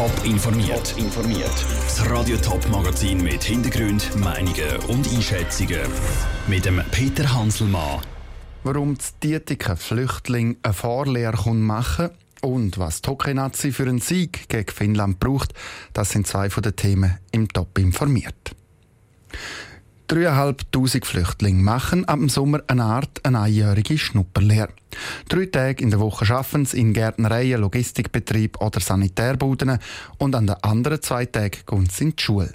Top informiert. informiert. Das Radio Top Magazin mit Hintergrund, Meinungen und Einschätzungen mit dem Peter Hanselmann. Warum die Dietiker Flüchtling eine Fahrlehre machen und was Tokenazi für einen Sieg gegen Finnland braucht, das sind zwei von den Themen im Top informiert. 3'500 Flüchtlinge machen ab dem Sommer eine Art eine einjährige Schnupperlehre. Drei Tage in der Woche arbeiten sie in Gärtnereien, Logistikbetrieb oder Sanitärbuden und an den anderen zwei Tagen gehen sie in die Schule.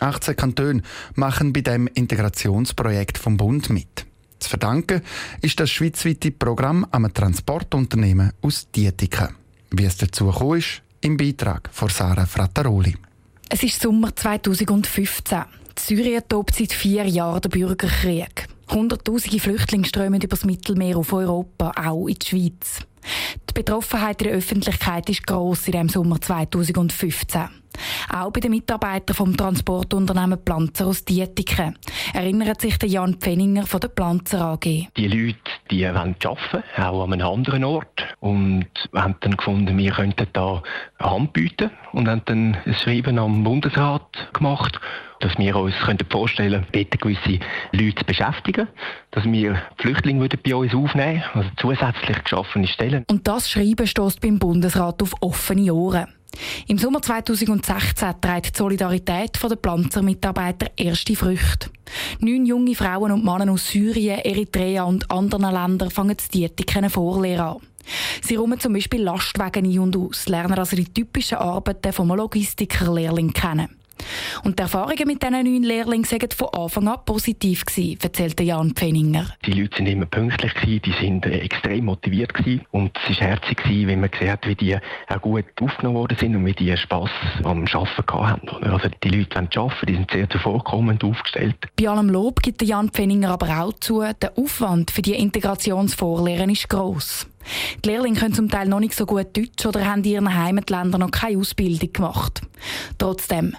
18 Kantone machen bei dem Integrationsprojekt vom Bund mit. Zu verdanken ist das schweizweite Programm einem Transportunternehmen aus Dietiken. Wie es dazu gekommen ist, im Beitrag von Sarah Frattaroli. Es ist Sommer 2015. Syrien tobt seit vier Jahren der Bürgerkrieg. Hunderttausende Flüchtlinge strömen übers Mittelmeer auf Europa, auch in die Schweiz. Die Betroffenheit in der Öffentlichkeit ist gross in dem Sommer 2015. Auch bei den Mitarbeitern vom Transportunternehmen Planzer aus Dietiken erinnert sich der Jan Pfenninger von der Planzer AG. Die Leute, die wollen arbeiten, auch an einem anderen Ort. Und haben dann gefunden, wir könnten da eine Hand bieten und haben dann ein Schreiben am Bundesrat gemacht dass wir uns vorstellen können, dort gewisse Leute zu beschäftigen, dass wir Flüchtlinge bei uns aufnehmen also zusätzlich geschaffene Stellen. Und das Schreiben stößt beim Bundesrat auf offene Ohren. Im Sommer 2016 trägt die Solidarität der Planzer-Mitarbeiter erste Früchte. Neun junge Frauen und Männer aus Syrien, Eritrea und anderen Ländern fangen die Diätik Vorlehre an. Sie räumen zum Beispiel Lastwagen ein und aus, lernen also die typischen Arbeiten vom Logistikerlehrling kennen. Und die Erfahrungen mit diesen neuen Lehrlingen waren von Anfang an positiv, gewesen, erzählte Jan Pfenninger. Die Leute sind immer pünktlich, gewesen, die sind äh, extrem motiviert gewesen. und es war herzig, gewesen, wenn man gesehen hat, wie die auch gut aufgenommen worden sind und wie die Spass am Arbeiten hatten. Also die Leute wollen arbeiten, die sind sehr zuvorkommend aufgestellt. Bei allem Lob gibt Jan Pfenninger aber auch zu, der Aufwand für die Integrationsvorlehren ist gross. Die Lehrlinge können zum Teil noch nicht so gut Deutsch oder haben in ihren Heimatländern noch keine Ausbildung gemacht. Trotzdem,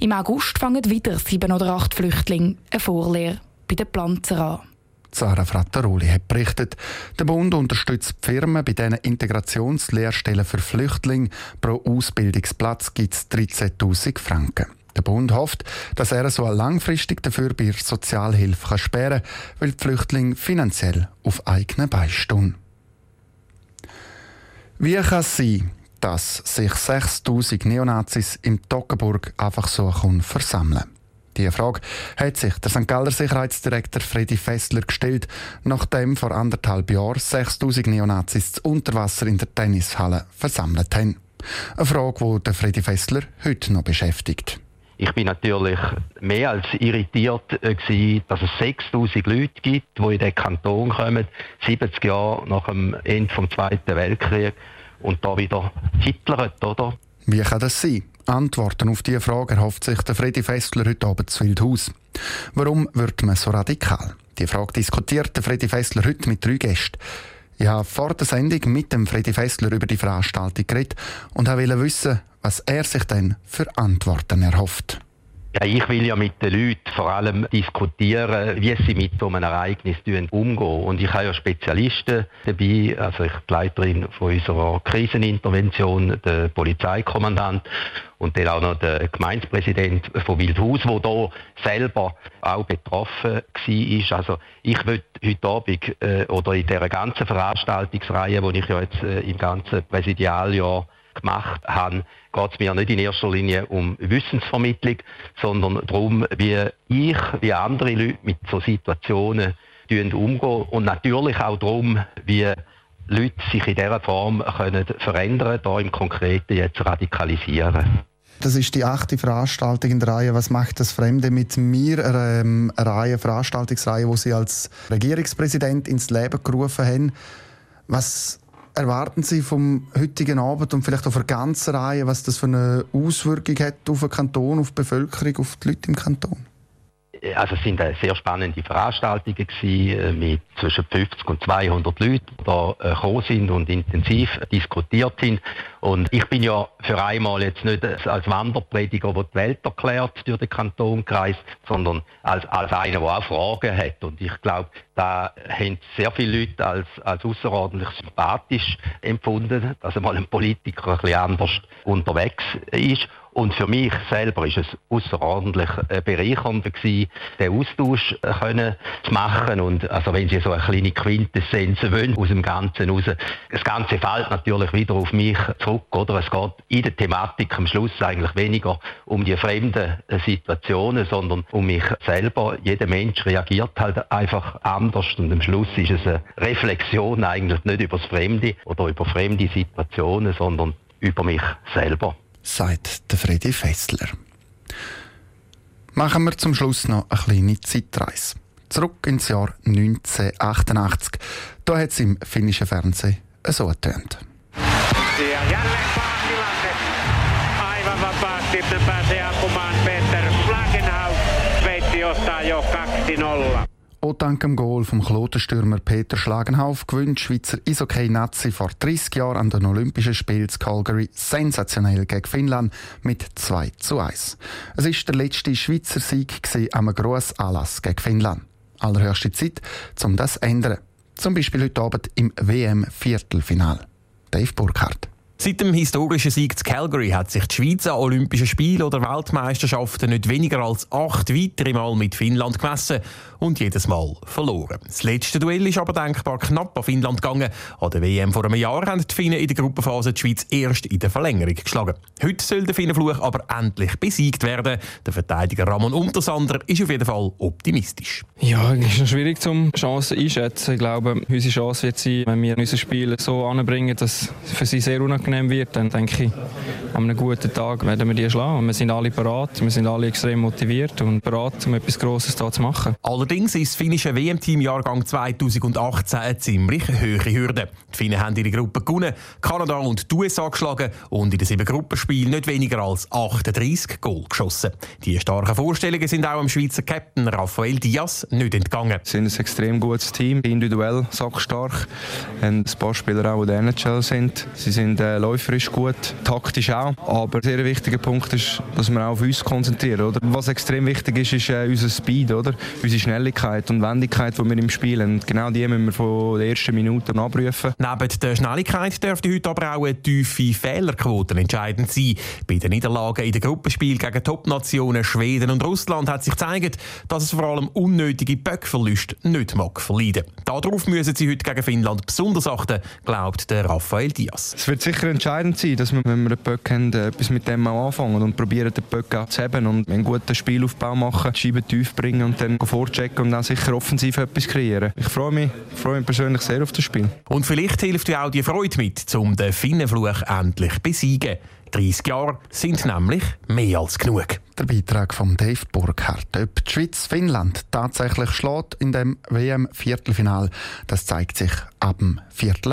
im August fangen wieder sieben oder acht Flüchtlinge eine Vorlehre bei den Pflanzer an. Sarah Frattaroli hat berichtet, der Bund unterstützt die Firmen bei diesen Integrationslehrstellen für Flüchtlinge. Pro Ausbildungsplatz gibt es 13.000 Franken. Der Bund hofft, dass er so langfristig dafür bei der Sozialhilfe sperren kann, weil die Flüchtlinge finanziell auf eigenen Beistehen. Wie kann es sein, dass sich 6000 Neonazis im Toggenburg einfach so versammeln diese Frage hat sich der St. Galler Sicherheitsdirektor Freddy Fessler gestellt, nachdem vor anderthalb Jahren 6000 Neonazis zu Unterwasser in der Tennishalle versammelt haben. Eine Frage, die Freddy Fessler heute noch beschäftigt. Ich bin natürlich mehr als irritiert äh, gewesen, dass es 6000 Leute gibt, die in den Kanton kommen, 70 Jahre nach dem Ende des Zweiten Weltkriegs und da wieder hitlert, oder? Wie kann das sein? Antworten auf diese Frage erhofft sich der Freddy Fessler heute Abend zu Wildhaus. Warum wird man so radikal? Die Frage diskutiert der Freddy Fessler heute mit drei Gästen. Ich habe vor der Sendung mit dem Freddy Fessler über die Veranstaltung geredet und wollte wissen, was er sich denn für Antworten erhofft. Ja, ich will ja mit den Leuten vor allem diskutieren, wie sie mit so einem Ereignis umgehen. Und ich habe ja Spezialisten dabei, also ich die Leiterin von unserer Krisenintervention, der Polizeikommandant und dann auch noch der Gemeindepräsident von Wildhaus, der hier selber auch betroffen war. Also ich will heute Abend äh, oder in dieser ganzen Veranstaltungsreihe, die ich ja jetzt äh, im ganzen Präsidialjahr gemacht habe, geht es mir nicht in erster Linie um Wissensvermittlung, sondern darum, wie ich, wie andere Leute mit so Situationen umgehen und natürlich auch darum, wie Leute sich in dieser Form können verändern können, hier im Konkreten jetzt radikalisieren. Das ist die achte Veranstaltung in der Reihe «Was macht das Fremde mit mir?» eine, ähm, Reihe, Veranstaltungsreihe, die Sie als Regierungspräsident ins Leben gerufen haben. Was erwarten Sie vom heutigen Abend und vielleicht auch von der ganzen Reihe, was das für eine Auswirkung hat auf den Kanton, auf die Bevölkerung, auf die Leute im Kanton? Also es sind sehr spannende Veranstaltungen gewesen, äh, mit zwischen 50 und 200 Leuten, die da äh, gekommen sind und intensiv diskutiert sind. Und ich bin ja für einmal jetzt nicht als Wanderprediger, der die Welt erklärt durch den Kantonkreis, sondern als, als einer, der auch Fragen hat. Und ich glaube, Da haben sehr viele Leute als, als außerordentlich sympathisch empfunden, dass einmal ein Politiker ein bisschen anders unterwegs ist. Und für mich selber ist es außerordentlich äh, bereichernd gewesen, den Austausch äh, können zu machen. Und also wenn Sie so eine kleine Quintessenz wollen aus dem Ganzen raus, das Ganze fällt natürlich wieder auf mich zurück, oder? Es geht in der Thematik am Schluss eigentlich weniger um die fremden äh, Situationen, sondern um mich selber. Jeder Mensch reagiert halt einfach anders und am Schluss ist es eine Reflexion eigentlich nicht über das Fremde oder über fremde Situationen, sondern über mich selber sagt der Freddy Fessler. Machen wir zum Schluss noch eine kleine Zeitreise. Zurück ins Jahr 1988. Da hat es im finnischen Fernsehen so getönt. Ja, pääsee ampumaan Peter Schlagenhaus. Sveitsi johtaa jo 2-0. Auch dank dem Goal vom Klotenstürmer Peter Schlagenhauf gewinnt Schweizer Eishockey-Nazi vor 30 Jahren an den Olympischen Spielen in Calgary sensationell gegen Finnland mit 2 zu 1. Es war der letzte Schweizer Sieg am grossen Anlass gegen Finnland. Allerhöchste Zeit, um das zu ändern. Zum Beispiel heute Abend im WM-Viertelfinal. Dave Burkhardt. Seit dem historischen Sieg zu Calgary hat sich die Schweiz an Olympischen Spielen oder Weltmeisterschaften nicht weniger als acht weitere Mal mit Finnland gemessen und jedes Mal verloren. Das letzte Duell ist aber denkbar knapp an Finnland gegangen. An der WM vor einem Jahr haben die Finnen in der Gruppenphase die Schweiz erst in der Verlängerung geschlagen. Heute soll der Finnenfluch aber endlich besiegt werden. Der Verteidiger Ramon Untersander ist auf jeden Fall optimistisch. Ja, es ist noch schwierig, zum Chancen einschätzen. Ich glaube, unsere Chance wird sein, wenn wir unser Spiel so anbringen, dass es für sie sehr unangenehm wird, dann denke ich, an einem guten Tag werden wir die schlagen. Wir sind alle bereit, wir sind alle extrem motiviert und bereit, um etwas Grosses da zu machen. Allerdings ist das finnische WM-Team Jahrgang 2018 eine ziemlich hohe Hürde. Die Finnen haben ihre Gruppe gewonnen, Kanada und die USA geschlagen und in den sieben Gruppenspielen nicht weniger als 38 Goal geschossen. Die starken Vorstellungen sind auch dem Schweizer Captain Raphael Diaz nicht entgangen. Sie sind ein extrem gutes Team, individuell sackstark. Haben ein paar Spieler auch, die in der NHL sind. Sie sind äh, läuferisch gut, taktisch auch. Aber ein sehr wichtiger Punkt ist, dass wir auch auf uns konzentrieren. Oder? Was extrem wichtig ist, ist äh, unser Speed, oder? unsere Schnelligkeit und Wendigkeit, die wir im Spiel haben. Genau die müssen wir von den ersten Minuten abrufen. Neben der Schnelligkeit dürfte heute aber auch eine tiefe Fehlerquote entscheidend sein. Bei den Niederlagen in den Gruppenspielen gegen Top-Nationen Schweden und Russland hat sich gezeigt, dass es vor allem unnötige Böckverluste nicht mag verleiden. Darauf müssen sie heute gegen Finnland besonders achten, glaubt der Raphael Diaz. Es wird sicher entscheidend sein, dass wir, wenn wir einen Böck haben, etwas mit dem auch anfangen und probieren, den Böck auch zu haben und einen guten Spielaufbau machen, die Scheibe tief bringen und dann vorchecken und dann sicher offensiv etwas kreieren. Ich freue mich, freue mich persönlich sehr auf das Spiel. Und vielleicht hilft ja auch die Freude mit, um den Finnenfluch endlich zu besiegen. 30 Jahre sind nämlich mehr als genug. Der Beitrag von Dave Burkhardt. Ob die Schweiz Finnland tatsächlich schlägt in dem WM-Viertelfinal, das zeigt sich ab dem Viertel